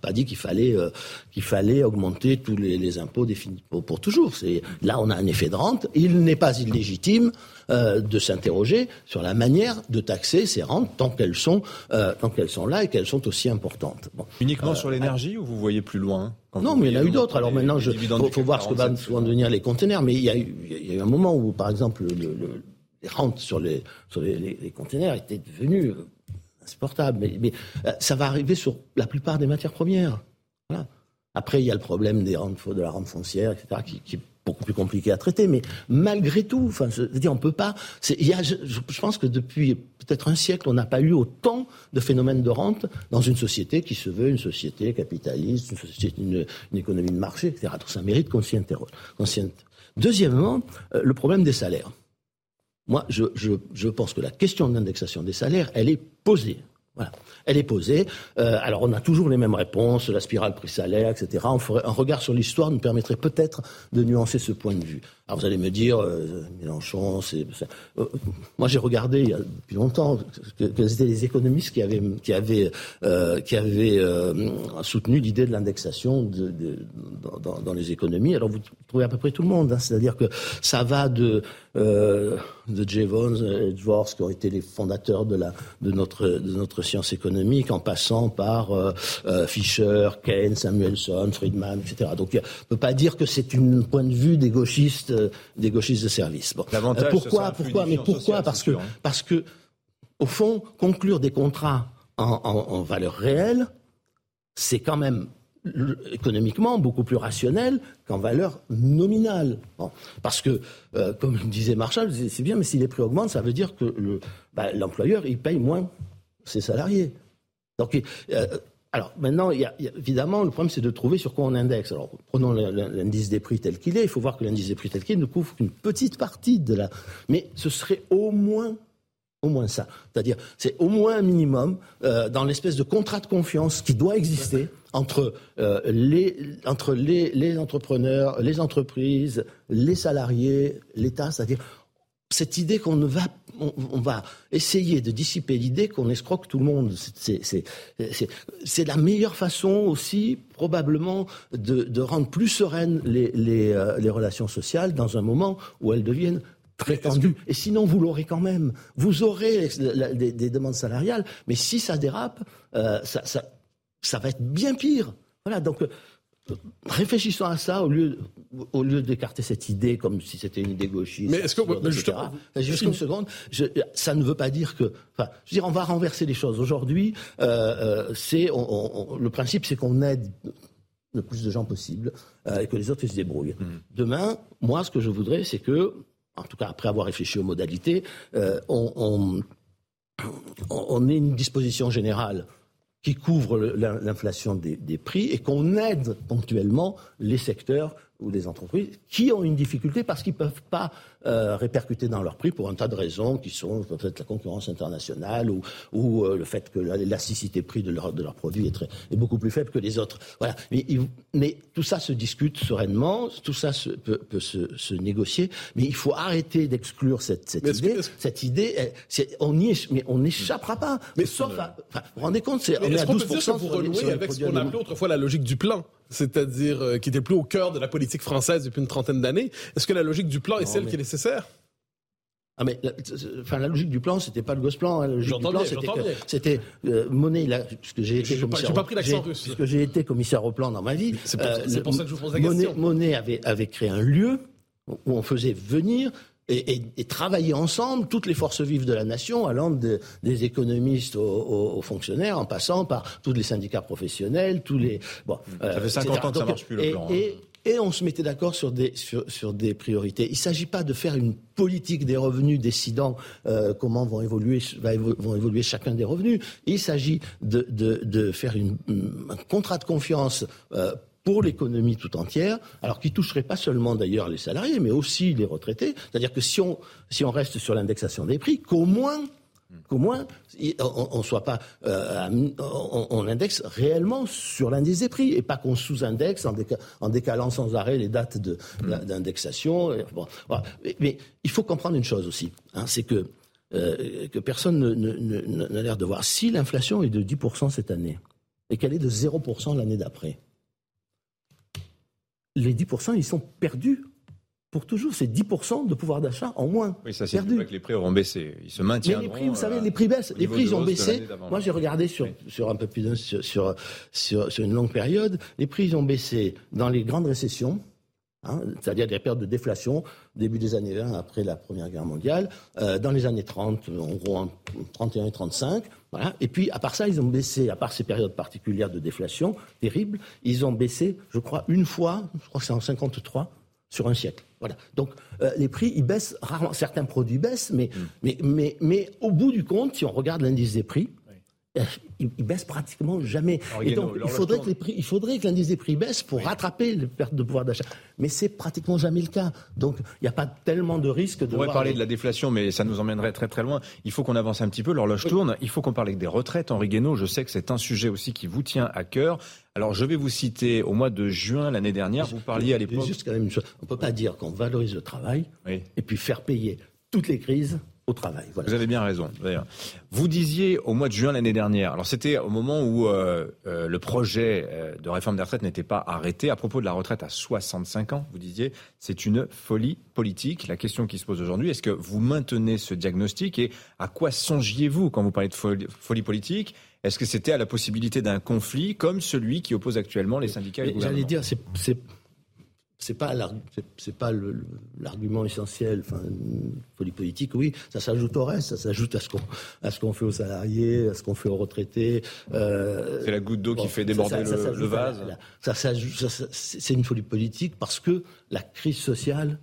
pas dit qu'il fallait euh, qu'il fallait augmenter tous les, les impôts pour, pour, toujours. C'est là on a un effet de rente. Il n'est pas illégitime euh, de s'interroger sur la manière de taxer ces rentes tant qu'elles sont euh, tant qu'elles sont là et qu'elles sont aussi importantes. Bon. Uniquement sur l'énergie ou vous voyez plus loin non, mais il y en a eu d'autres. Alors maintenant, il faut, voir ce que vont devenir les conteneurs. Mais il y, a eu, il y a eu un moment où, par exemple, le, le rentes sur les, sur les, les, étaient devenues insupportables. Mais, euh, ça va arriver sur la plupart des matières premières. Après, il y a le problème des rentes, de la rente foncière, etc., qui, est beaucoup plus compliqué à traiter. Mais malgré tout, enfin, je dire, on peut pas. Je, pense que depuis peut-être un siècle, on n'a pas eu autant de phénomènes de rente dans une société qui se veut une société capitaliste, une, économie de marché, etc. Donc ça mérite qu'on s'y interroge. Deuxièmement, euh, le problème des salaires. Moi, je, pense que la question de l'indexation des salaires, elle est posée. Voilà. Elle est posée. Euh, alors, on a toujours les mêmes réponses, la spirale prix-salaire, etc. Un regard sur l'histoire nous permettrait peut-être de nuancer ce point de vue. Alors, vous allez me dire, euh, Mélenchon, c'est... Euh, moi, j'ai regardé il y a, depuis longtemps quels étaient les économistes qui avaient, euh, soutenu l'idée de l'indexation de, de, dans, dans, les économies. Alors, vous trouvez à peu près tout le monde. Hein. C'est-à-dire que ça va de euh, de Jevons, Edgeworth, qui ont été les fondateurs de, la, de, notre, de notre science économique, en passant par euh, euh, Fischer, Keynes, Samuelson, Friedman, etc. Donc on ne peut pas dire que c'est un point de vue des gauchistes, euh, des gauchistes de service. Bon. Pourquoi Pourquoi Mais pourquoi Parce que, parce que, au fond, conclure des contrats en, en, en valeur réelle, c'est quand même économiquement beaucoup plus rationnel qu'en valeur nominale. Parce que, euh, comme [LAUGHS] disait Marshall, c'est bien, mais si les prix augmentent, ça veut dire que l'employeur, bah, il paye moins ses salariés. Donc, euh, alors maintenant, évidemment, le problème, c'est de trouver sur quoi on indexe. Alors, prenons l'indice des prix tel qu'il est. Il faut voir que l'indice des prix tel qu'il est ne couvre qu'une petite partie de la... Mais ce serait au moins au moins ça. C'est-à-dire, c'est au moins un minimum euh, dans l'espèce de contrat de confiance qui doit exister entre, euh, les, entre les, les, entrepreneurs, les entreprises, les salariés, l'État. C'est-à-dire, cette idée qu'on ne va, on, on, va essayer de dissiper l'idée qu'on escroque tout le monde. C'est la meilleure façon aussi, probablement, de, de rendre plus sereines les, les, euh, les relations sociales dans un moment où elles deviennent très tendu. Et sinon, vous l'aurez quand même. Vous aurez des, des, demandes salariales, mais si ça dérape, euh, ça, ça, ça, va être bien pire. Voilà, donc euh, réfléchissons à ça au lieu, au lieu d'écarter cette idée comme si c'était une idée gauchiste. Mais est-ce que, mais justement, juste une seconde, je, ça ne veut pas dire que, enfin, je veux dire, on va renverser les choses. Aujourd'hui, euh, euh c'est, le principe, c'est qu'on aide le plus de gens possible euh, et que les autres se débrouillent. Mmh. Demain, moi, ce que je voudrais, c'est que en tout cas après avoir réfléchi aux modalités, euh, on, on, on ait une disposition générale qui couvre l'inflation des, prix et qu'on aide ponctuellement les secteurs ou les entreprises qui ont une difficulté parce qu'ils ne peuvent pas euh, répercuter dans leur prix pour un tas de raisons qui sont peut-être la concurrence internationale ou, ou euh, le fait que l'élasticité prix de leurs de leur produits est, très, est, beaucoup plus faible que les autres. Voilà. Mais, mais, tout ça se discute sereinement, tout ça se, peut, peut se, se, négocier, mais il faut arrêter d'exclure cette, cette idée. cette idée, on y est, mais on n'échappera pas. Mais sauf, à, enfin, vous vous rendez compte, c'est on est, à 12 peut dire que vous avec ce qu'on appelait autrefois la logique du plan? C'est-à-dire euh, qui était plus au cœur de la politique française depuis une trentaine d'années. Est-ce que la logique du plan est celle qui est nécessaire? Ah mais la, enfin la logique du plan c'était pas le gosse plan hein. la logique du plan c'était c'était euh, monnaie là puisque j'ai été commissaire pas, pas pris l'accent russe puisque j'ai été commissaire au plan dans ma vie c'est pour, euh, pour, ça que je vous pose la question avait avait créé un lieu où on faisait venir et, et, et, travailler ensemble toutes les forces vives de la nation, allant de, des économistes aux, aux, fonctionnaires, en passant par tous les syndicats professionnels, tous les bon. Ça fait 50 euh, ans que ça marche plus le plan. Et, hein. et on se mettait d'accord sur des sur, sur, des priorités. Il ne s'agit pas de faire une politique des revenus décidant euh, comment vont évoluer vont évoluer chacun des revenus. Il s'agit de, de, de, faire une, un contrat de confiance. Euh, pour l'économie tout entière, alors qui toucherait pas seulement d'ailleurs les salariés, mais aussi les retraités. C'est-à-dire que si on, si on reste sur l'indexation des prix, qu'au moins Qu'au moins, on, soit pas, euh, on, indexe réellement sur l'indice des prix et pas qu'on sous-indexe en, décalant sans arrêt les dates mm. d'indexation. mais, il faut comprendre une chose aussi, hein, c'est que, euh, que personne n'a l'air de voir. Si l'inflation est de 10% cette année et qu'elle est de 0% l'année d'après, les 10%, ils sont perdus pour toujours. C'est 10% de pouvoir d'achat en moins. Oui, ça c'est que les prix auront baissé. Ils se maintiennent. Mais les prix, vous savez, les prix baissent. Les prix, ils ont baissé. Moi, j'ai regardé sur, sur un peu plus d'un, sur, sur, sur, une longue période. Les prix, ils ont baissé dans les grandes récessions. Hein, c'est-à-dire des périodes de déflation, début des années 20, après la Première Guerre mondiale, euh, dans les années 30, en gros en 31 et 35, voilà. Et puis, à part ça, ils ont baissé, à part ces périodes particulières de déflation terribles, ils ont baissé, je crois, une fois, je crois que c'est en 53, sur un siècle. Voilà. Donc euh, les prix, ils baissent rarement. Certains produits baissent, mais, mm. mais, mais, mais au bout du compte, si on regarde l'indice des prix, il, baisse pratiquement jamais. et donc, il faudrait, que les prix, il faudrait que l'indice des prix baisse pour rattraper les pertes de pouvoir d'achat. Mais c'est pratiquement jamais le cas. Donc, il n'y a pas tellement de risque de. On pourrait parler de la déflation, mais ça nous emmènerait très très loin. Il faut qu'on avance un petit peu. L'horloge tourne. Il faut qu'on parle des retraites. Henri Guénaud, je sais que c'est un sujet aussi qui vous tient à cœur. Alors, je vais vous citer au mois de juin l'année dernière. Vous parliez à l'époque. Juste quand même une chose. On ne peut pas dire qu'on valorise le travail et puis faire payer toutes les crises au travail. Vous avez bien raison. Vous disiez au mois de juin l'année dernière, alors c'était au moment où euh, euh, le projet euh, de réforme des retraites n'était pas arrêté, à propos de la retraite à 65 ans, vous disiez, c'est une folie politique. La question qui se pose aujourd'hui, est-ce que vous maintenez ce diagnostic et à quoi songiez-vous quand vous parlez de folie, folie politique? Est-ce que c'était à la possibilité d'un conflit comme celui qui oppose actuellement les syndicats et le gouvernement J'allais dire, c'est c'est pas c'est pas l'argument essentiel. Enfin, folie politique, oui, ça s'ajoute au reste, ça s'ajoute à ce qu'on à ce qu'on fait aux salariés, à ce qu'on fait aux retraités. Euh, c'est la goutte d'eau qui fait déborder le, vase. Ça, c'est une folie politique parce que la crise sociale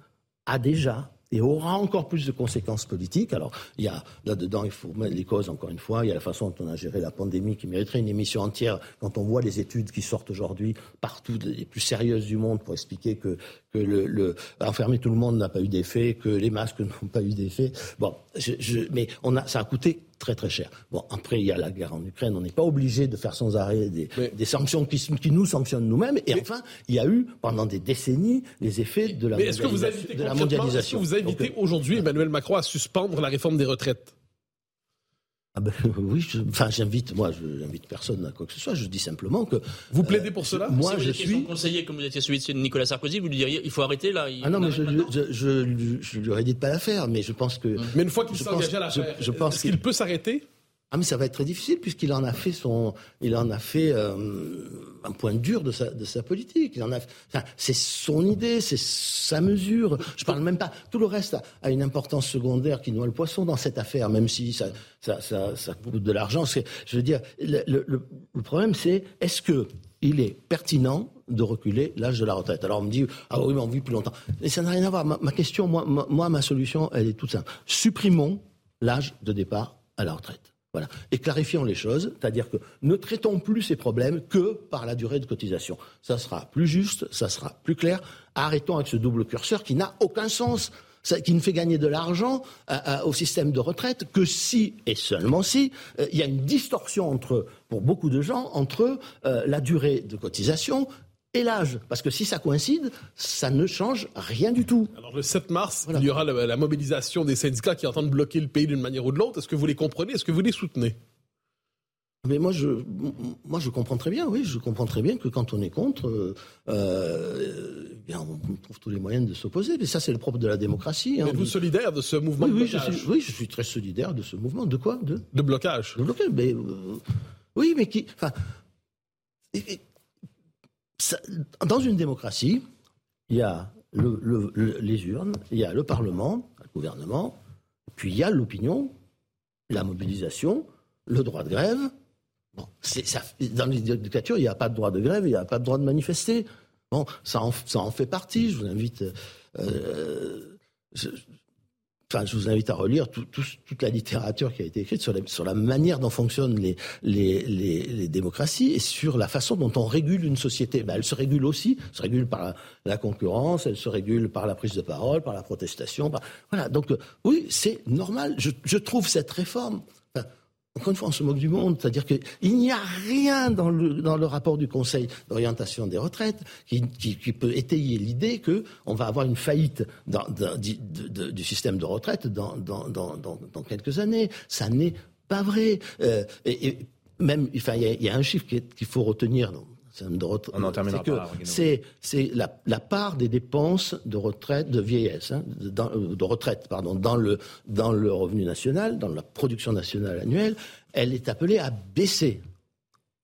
a déjà et aura encore plus de conséquences politiques. Alors, il y a là-dedans, il faut mettre les causes, encore une fois. Il y a la façon dont on a géré la pandémie qui mériterait une émission entière quand on voit les études qui sortent aujourd'hui partout, les plus sérieuses du monde, pour expliquer que, que le, le enfermer tout le monde n'a pas eu d'effet, que les masques n'ont pas eu d'effet. Bon, je, je, mais on a, ça a coûté très très cher. Bon, après, il y a la guerre en Ukraine. On n'est pas obligé de faire sans arrêt des, des sanctions qui, qui, nous sanctionnent nous-mêmes. Et enfin, il y a eu pendant des décennies les effets de la, la mondialisation. Est-ce que vous invitez aujourd'hui Emmanuel Macron à suspendre la réforme des retraites? Ah ben, [LAUGHS] oui, enfin j'invite, moi je n'invite personne à quoi que ce soit, je dis simplement que... Vous plaidez pour cela Moi si je suis... conseiller comme vous étiez celui de Nicolas Sarkozy, vous lui diriez il faut arrêter là Ah non, mais je, je, je, je, lui aurais dit de pas la faire, mais je pense que... Mais une fois qu'il s'est engagé à la faire, est-ce qu'il peut s'arrêter? Ah mais ça va être très difficile puisqu'il en a fait son, il en a fait euh, un point dur de sa, politique. C'est son idée, c'est sa mesure. Je parle même pas. Tout le reste a, une importance secondaire qui noie le poisson dans cette affaire, même si ça, ça, ça, coûte de l'argent. Je veux dire, le, problème c'est est-ce que il est pertinent de reculer l'âge de la retraite? Alors on me dit ah oui mais on vit plus longtemps. Mais ça n'a rien à voir. Ma, ma question, moi, moi, ma solution, elle est toute simple. Supprimons l'âge de départ à la retraite. Voilà. Et clarifions les choses, c'est-à-dire que ne traitons plus ces problèmes que par la durée de cotisation. Ça sera plus juste, ça sera plus clair. Arrêtons avec ce double curseur qui n'a aucun sens, qui ne fait gagner de l'argent euh, euh, au système de retraite que si, et seulement si, euh, il y a une distorsion entre, pour beaucoup de gens entre la durée de cotisation et l'âge. Parce que si ça coïncide, ça ne change rien du tout. Alors le 7 mars, il y aura la, mobilisation des syndicats qui entendent bloquer le pays d'une manière ou de l'autre. Est-ce que vous les comprenez? Est-ce que vous les soutenez? Mais moi je, moi, je comprends très bien, oui, je comprends très bien que quand on est contre, euh, euh eh bien, on trouve tous les moyens de s'opposer. Mais ça, c'est le propre de la démocratie. Hein. Êtes-vous solidaire de ce mouvement oui, de blocage je suis, Oui, je suis très solidaire de ce mouvement. De quoi? De, de blocage. De blocage. Mais, euh, oui, mais qui. Enfin, dans une démocratie, il y a les urnes, il y a le Parlement, le gouvernement, puis il y a l'opinion, la mobilisation, le droit de grève. Dans les dictatures, il n'y a pas de droit de grève, il n'y a pas de droit de manifester. Bon, ça en, fait partie. Je vous invite. Euh, Enfin, je vous invite à relire toute la littérature qui a été écrite sur, la manière dont fonctionnent les, démocraties et sur la façon dont on régule une société. Ben, elle se régule aussi, elle se régule par la, concurrence, elle se régule par la prise de parole, par la protestation. Voilà. Donc, euh, oui, c'est normal. Je trouve cette réforme encore une fois, on se moque du monde. C'est-à-dire qu'il n'y a rien dans le, dans le rapport du Conseil d'orientation des retraites qui, qui, peut étayer l'idée qu'on va avoir une faillite du, système de retraite dans, dans, quelques années. Ça n'est pas vrai. Euh, même, enfin, il y, a un chiffre qu'il faut retenir c'est c'est la, la, part des dépenses de retraite, de vieillesse, hein, euh, de retraite, pardon, dans le, dans le revenu national, dans la production nationale annuelle, elle est appelée à baisser.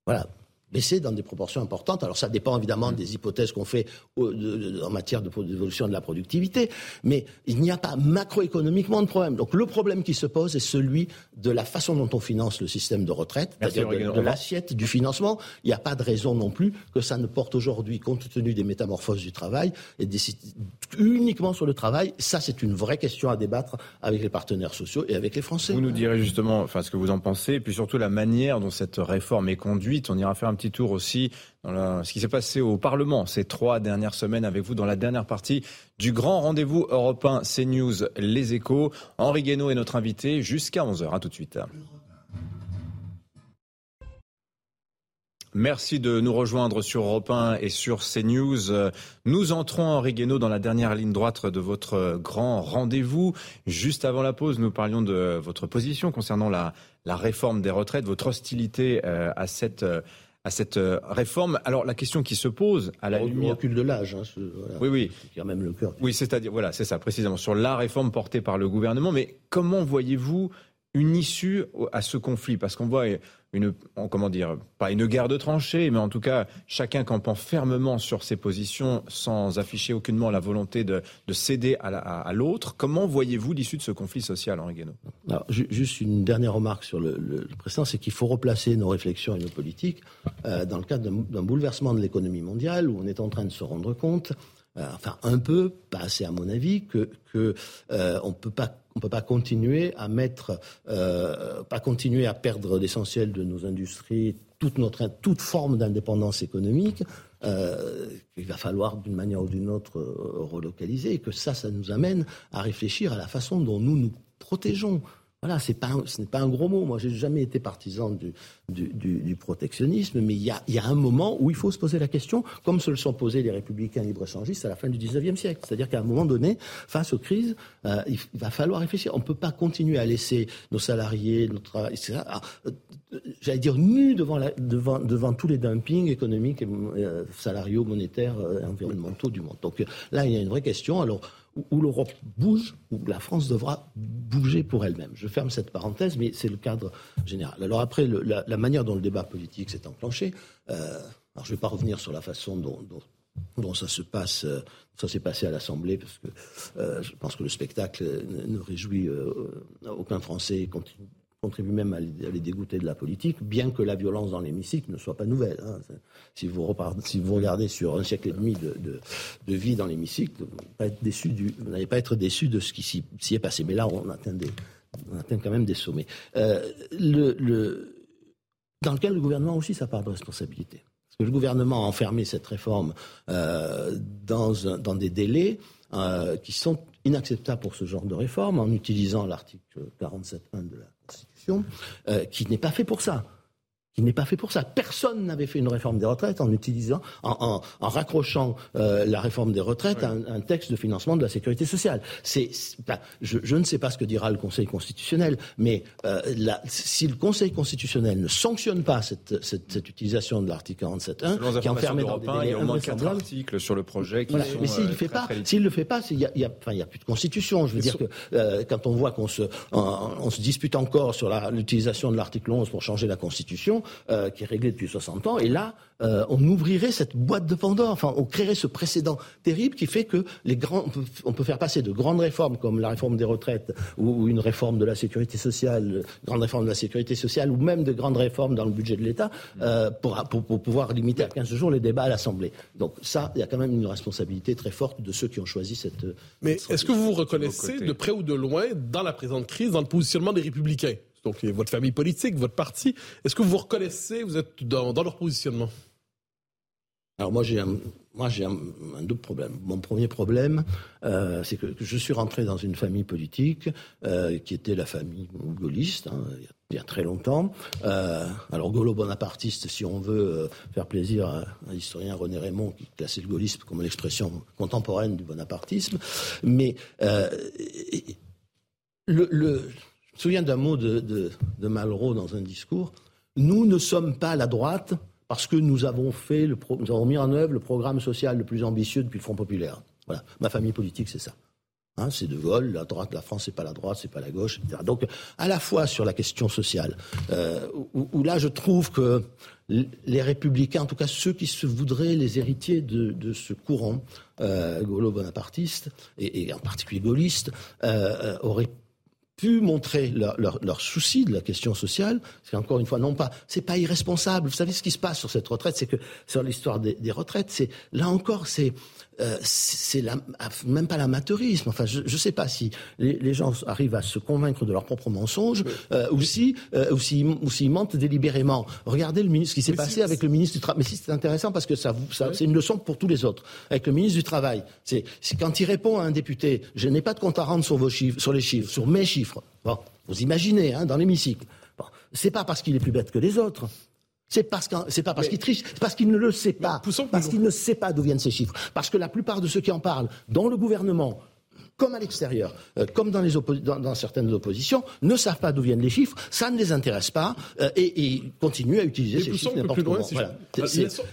Voilà baisser dans des proportions importantes. Alors ça dépend évidemment des hypothèses qu'on fait en matière d'évolution de la productivité, mais il n'y a pas macroéconomiquement de problème. Donc le problème qui se pose est celui de la façon dont on finance le système de retraite, c'est-à-dire de, l'assiette du financement. Il n'y a pas de raison non plus que ça ne porte aujourd'hui, compte tenu des métamorphoses du travail, et uniquement sur le travail. Ça, c'est une vraie question à débattre avec les partenaires sociaux et avec les Français. Vous nous direz justement enfin, ce que vous en pensez, et puis surtout la manière dont cette réforme est conduite. On ira faire un petit tour aussi dans ce qui s'est passé au Parlement ces trois dernières semaines avec vous dans la dernière partie du grand rendez-vous européen CNews Les Échos. Henri Guénaud est notre invité jusqu'à 11h. À tout de suite. Merci de nous rejoindre sur Europe 1 et sur CNews. Nous entrons, Henri Guénaud, dans la dernière ligne droite de votre grand rendez-vous. Juste avant la pause, nous parlions de votre position concernant la, la réforme des retraites, votre hostilité euh, à cette euh, à cette euh, réforme. Alors la question qui se pose à la lumière, recul de l'âge, hein, oui, oui, a même le cœur. Oui, c'est-à-dire voilà, c'est ça précisément sur la réforme portée par le gouvernement. Mais comment voyez-vous une issue à ce conflit? Parce qu'on voit une, comment dire, pas une guerre de tranchées, mais en tout cas, chacun campant fermement sur ses positions sans afficher aucunement la volonté de, céder à l'autre. Comment voyez-vous l'issue de ce conflit social, Henri Guénaud? Juste une dernière remarque sur le, le précédent, c'est qu'il faut replacer nos réflexions et nos politiques euh, dans le cadre d'un bouleversement de l'économie mondiale où on est en train de se rendre compte euh, enfin un peu, pas assez à mon avis, que, que euh, on peut pas on peut pas continuer à mettre, euh, à perdre l'essentiel de nos industries, toute notre forme d'indépendance économique. Euh, il va falloir d'une manière ou d'une autre relocaliser et que ça, ça nous amène à réfléchir à la façon dont nous nous protégeons. Voilà, c'est pas ce n'est pas un gros mot. Moi, j'ai jamais été partisan du, du, protectionnisme, mais il y, a, y, a, un moment où il faut se poser la question, comme se le sont posés les républicains libre-échangistes à la fin du 19e siècle. C'est-à-dire qu'à un moment donné, face aux crises, euh, il, va falloir réfléchir. On ne peut pas continuer à laisser nos salariés, notre travail, etc., euh, j'allais dire nus devant, la, devant, devant tous les dumpings économiques, euh, salariaux, monétaires, environnementaux du monde. Donc là, il y a une vraie question. Alors, où l'Europe bouge, où la France devra bouger pour elle-même. Je ferme cette parenthèse, mais c'est le cadre général. Alors après, la, manière dont le débat politique s'est enclenché, euh, je ne vais pas revenir sur la façon dont, dont, ça se passe, euh, ça s'est passé à l'Assemblée, parce que euh, je pense que le spectacle ne réjouit aucun Français contribue même à les dégoûter de la politique, bien que la violence dans l'hémicycle ne soit pas nouvelle. Hein. Si, vous si vous regardez sur un siècle et demi de, de, vie dans l'hémicycle, vous n'allez pas, être déçu de ce qui s'y est passé. Mais là, on atteint, des, on atteint quand même des sommets. Euh, le, dans lequel le gouvernement aussi sa part de responsabilité. Parce que le gouvernement a enfermé cette réforme euh, dans, dans des délais euh, qui sont inacceptables pour ce genre de réforme en utilisant l'article 47.1 de la Euh, qui n'est pas fait pour ça. Il n'est pas fait pour ça. Personne n'avait fait une réforme des retraites en utilisant, en, raccrochant euh, la réforme des retraites à un, texte de financement de la sécurité sociale. C'est, je, ne sais pas ce que dira le Conseil constitutionnel, mais euh, si le Conseil constitutionnel ne sanctionne pas cette, cette, utilisation de l'article 47.1, qui enfermé dans des il y a au moins quatre articles sur le projet qui sont, Mais s'il ne euh, fait pas, s'il le fait pas, il y a, y a, enfin, il y a plus de constitution. Je veux dire que quand on voit qu'on se, on se dispute encore sur l'utilisation de l'article 11 pour changer la constitution. Euh, qui est réglé depuis 60 ans. Et là, euh, on ouvrirait cette boîte de Pandore. Enfin, on créerait ce précédent terrible qui fait que les grands, on peut, faire passer de grandes réformes comme la réforme des retraites ou, une réforme de la sécurité sociale, grande réforme de la sécurité sociale ou même de grandes réformes dans le budget de l'État euh, pour, pour, pouvoir limiter à 15 jours les débats à l'Assemblée. Donc ça, il y a quand même une responsabilité très forte de ceux qui ont choisi cette. Mais est-ce que vous vous reconnaissez de près ou de loin dans la présente crise, dans le positionnement des Républicains? Donc votre famille politique, votre parti. Est-ce que vous vous reconnaissez, vous êtes dans, leur positionnement? Alors moi j'ai un, moi j'ai double problème. Mon premier problème, euh, c'est que, je suis rentré dans une famille politique euh, qui était la famille gaulliste hein, il, y a, très longtemps. Euh, alors gaulo-bonapartiste, si on veut faire plaisir à, l'historien René Raymond qui classait le gaullisme comme l'expression contemporaine du bonapartisme. Mais le, me souviens d'un mot de, Malraux dans un discours? Nous ne sommes pas la droite parce que nous avons fait, le mis en œuvre le programme social le plus ambitieux depuis le Front populaire. Voilà, ma famille politique, c'est ça. Hein, c'est De Gaulle, la droite, la France, c'est pas la droite, c'est pas la gauche, etc. Donc, à la fois sur la question sociale, euh, où, là, je trouve que les républicains, en tout cas ceux qui se voudraient les héritiers de, ce courant euh, gaulo-bonapartiste, et, en particulier gaulliste, euh, auraient pu montrer leur, leur, souci de la question sociale, c'est encore une fois, non pas, c'est pas irresponsable. Vous savez ce qui se passe sur cette retraite, c'est que sur l'histoire des, des, retraites, c'est là encore, c'est euh, c'est même pas l'amateurisme. Enfin, je ne sais pas si les, gens arrivent à se convaincre de leurs propres mensonges euh, ou si euh, ou s'ils mentent délibérément. Regardez le ministre, ce qui s'est passé avec le ministre du Travail. Mais si c'est intéressant parce que ça, ça c'est une leçon pour tous les autres. Avec le ministre du Travail, c'est quand il répond à un député, je n'ai pas de compte à rendre sur vos chiffres, sur les chiffres, sur mes chiffres. Bon, vous imaginez, hein, dans l'hémicycle. Bon, c'est pas parce qu'il est plus bête que les autres. C'est parce c'est pas parce qu'il triche, c'est parce qu'il ne le sait pas. Parce qu'il ne sait pas d'où viennent ces chiffres. Parce que la plupart de ceux qui en parlent, dans le gouvernement, comme à l'extérieur, euh, comme dans, les dans, certaines oppositions, ne savent pas d'où viennent les chiffres, ça ne les intéresse pas, euh, et, et, continuent à utiliser ces chiffres n'importe comment. Voilà.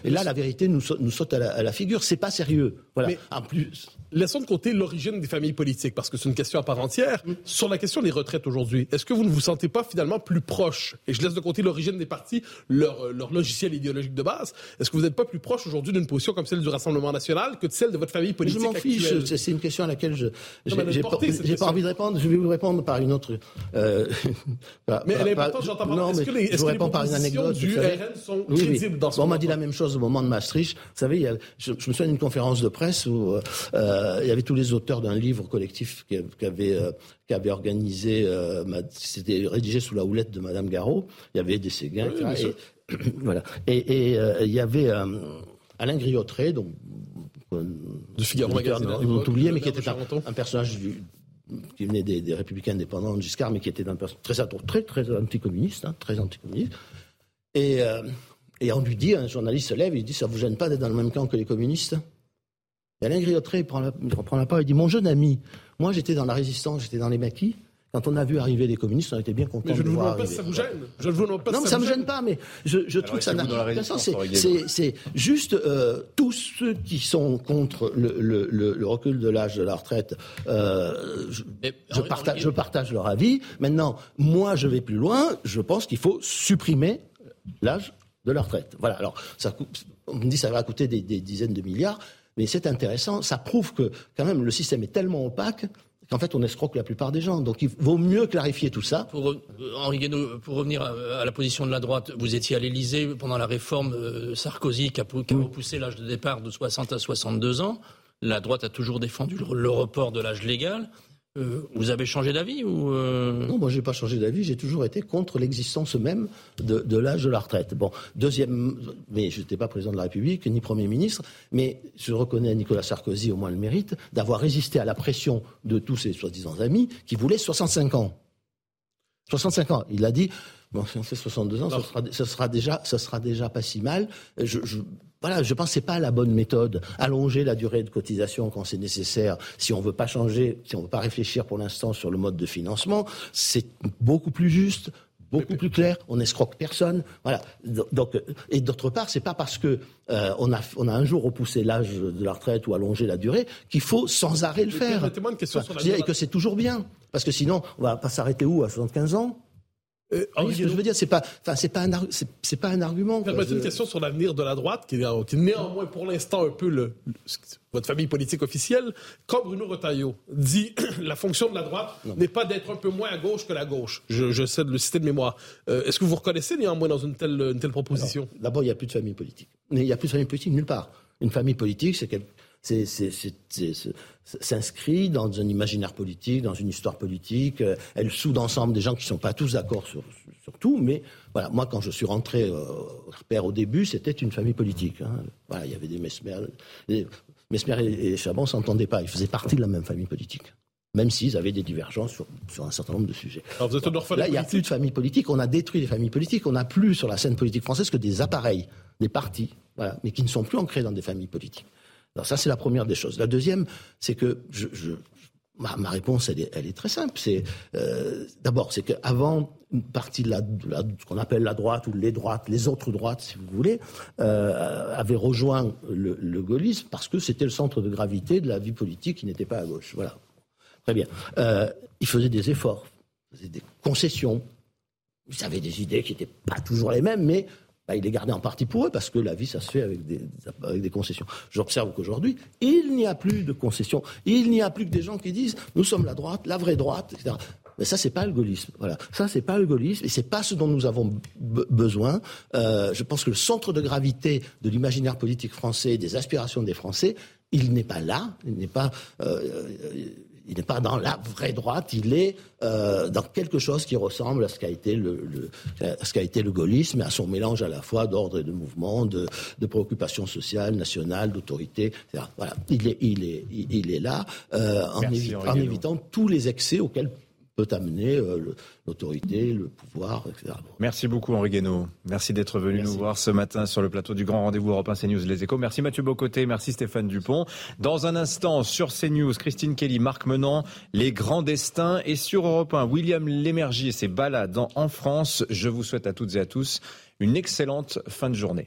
et là, la vérité nous, nous saute à la, à la figure, c'est pas sérieux. Voilà. Mais en plus, laissons de côté l'origine des familles politiques, parce que c'est une question à part entière. Sur la question des retraites aujourd'hui, est-ce que vous ne vous sentez pas finalement plus proche, et je laisse de côté l'origine des partis, leur, leur logiciel idéologique de base, est-ce que vous n'êtes pas plus proche aujourd'hui d'une position comme celle du Rassemblement national que de celle de votre famille politique Je m'en fiche, c'est une question à laquelle je j'ai pas, envie de répondre. Je vais vous répondre par une autre. Euh, [LAUGHS] mais elle est importante, j'entends pas. Est-ce que les, est que par une anecdote, du RN sont crédibles dans ce On m'a dit la même chose au moment de Maastricht. Vous savez, je, me souviens d'une conférence de presse où euh, il y avait tous les auteurs d'un livre collectif qui, avait, euh, qui avait organisé, c'était rédigé sous la houlette de Madame Garot. Il y avait des Séguins, et, [CLEARS THROAT] voilà. Et, il y avait Alain Griotret, donc de Figaro Magazine. oublié, mais qui était un, personnage qui venait des, Républicains indépendants de Giscard, mais qui était un personnage très, très, très anticommuniste, hein, très anticommuniste. Et, euh, et on lui dit, un journaliste se lève, il dit, ça vous gêne pas d'être dans le même camp que les communistes? Et Alain Griotret, il prend la, il reprend la parole, il dit, mon jeune ami, moi j'étais dans la résistance, j'étais dans les maquis, quand on a vu arriver les communistes, on était bien contents de voir pas ça vous gêne. Je ne vous pas non, ça, me gêne pas, mais je, trouve que ça n'a. C'est juste euh, tous ceux qui sont contre le, recul de l'âge de la retraite. Euh, je, partage, je partage leur avis. Maintenant, moi, je vais plus loin. Je pense qu'il faut supprimer l'âge de la retraite. Voilà. Alors, ça, on me dit que ça va coûter des, des dizaines de milliards, mais c'est intéressant. Ça prouve que quand même le système est tellement opaque qu'en fait on escroque la plupart des gens. Donc il vaut mieux clarifier tout ça. Pour, euh, Henri Guénaud, pour revenir à, la position de la droite, vous étiez à l'Élysée pendant la réforme euh, Sarkozy qui a, repoussé l'âge de départ de 60 à 62 ans. La droite a toujours défendu le report de l'âge légal. Euh, vous avez changé d'avis ou euh... Non, moi j'ai pas changé d'avis. J'ai toujours été contre l'existence même de, de l'âge de la retraite. Bon, deuxième, mais je n'étais pas président de la République ni premier ministre, mais je reconnais à Nicolas Sarkozy au moins le mérite d'avoir résisté à la pression de tous ses soi-disant amis qui voulaient 65 ans. 65 ans. Il a dit, bon, si on fait 62 ans, ce sera, sera, déjà, ce sera déjà pas si mal. Je, je, voilà, je pense que c'est pas la bonne méthode. Allonger la durée de cotisation quand c'est nécessaire, si on veut pas changer, si on veut pas réfléchir pour l'instant sur le mode de financement, c'est beaucoup plus juste, beaucoup plus clair, on escroque personne. Voilà. Donc, et d'autre part, c'est pas parce que euh, on, a, on a un jour repoussé l'âge de la retraite ou allongé la durée qu'il faut sans arrêt le faire. Et que c'est toujours bien. Parce que sinon, on va pas s'arrêter où? À 75 ans? Euh, ce que je veux dire, c'est pas, enfin, c'est pas un, c'est, pas un argument. Permettez une question sur l'avenir de la droite, qui est, néanmoins pour l'instant un peu le, votre famille politique officielle. Quand Bruno Retailleau dit [CLEARS THROAT] la fonction de la droite n'est pas d'être un peu moins à gauche que la gauche, je, je sais de le citer de mémoire. Euh, est-ce que vous reconnaissez néanmoins dans une telle, une telle proposition? D'abord, il n'y a plus de famille politique. Il n'y a plus de famille politique nulle part. Une famille politique, c'est s'inscrit dans un imaginaire politique, dans une histoire politique. Euh, elle soude ensemble des gens qui ne sont pas tous d'accord sur, sur, tout, mais voilà, moi, quand je suis rentré euh, au repère au début, c'était une famille politique. Hein. Voilà, il y avait des Mesmer. Mesmer et, et Chabon s'entendaient pas, ils faisaient partie de la même famille politique même s'ils avaient des divergences sur, sur, un certain nombre de sujets. Alors vous êtes Là, il n'y a plus de famille politique. On a détruit les familles politiques. On n'a plus sur la scène politique française que des appareils, des partis, voilà, mais qui ne sont plus ancrés dans des familles politiques. Alors ça, c'est la première des choses. La deuxième, c'est que ma, réponse, elle est, très simple. C'est euh, d'abord, c'est qu'avant une partie de, ce qu'on appelle la droite ou les droites, les autres droites, si vous voulez, euh, avaient rejoint le, gaullisme parce que c'était le centre de gravité de la vie politique qui n'était pas à gauche. Voilà. Très bien. Euh, ils faisaient des efforts, faisaient des concessions. Ils avaient des idées qui n'étaient pas toujours les mêmes, mais bah, ils les gardaient en partie pour eux, parce que la vie, ça se fait avec des, concessions. J'observe qu'aujourd'hui, il n'y a plus de concessions. Il n'y a plus que des gens qui disent nous sommes la droite, la vraie droite, etc. Mais ça, c'est pas le gaullisme. Voilà. Ça, c'est pas le gaullisme et c'est pas ce dont nous avons besoin. Euh, je pense que le centre de gravité de l'imaginaire politique français, des aspirations des Français, il n'est pas là. Il n'est pas. Euh, il n'est pas dans la vraie droite, il est euh, dans quelque chose qui ressemble à ce qu'a été le, le, à ce qu'a été le gaullisme, à son mélange à la fois d'ordre et de mouvement, de, de préoccupations sociales, nationales, d'autorité. Voilà, il est, il est, il est là euh, en, évi en évitant tous les excès auxquels peut amener euh, l'autorité, le pouvoir, etc. Merci beaucoup Henri Guénaud. Merci d'être venu merci. nous voir ce matin sur le plateau du Grand Rendez-vous Europe 1 CNews Les Échos. Merci Mathieu Bocoté, merci Stéphane Dupont. Dans un instant, sur CNews, Christine Kelly, Marc Menant, Les Grands Destins. Et sur Europe 1, William Lémergie et ses balades en France. Je vous souhaite à toutes et à tous une excellente fin de journée.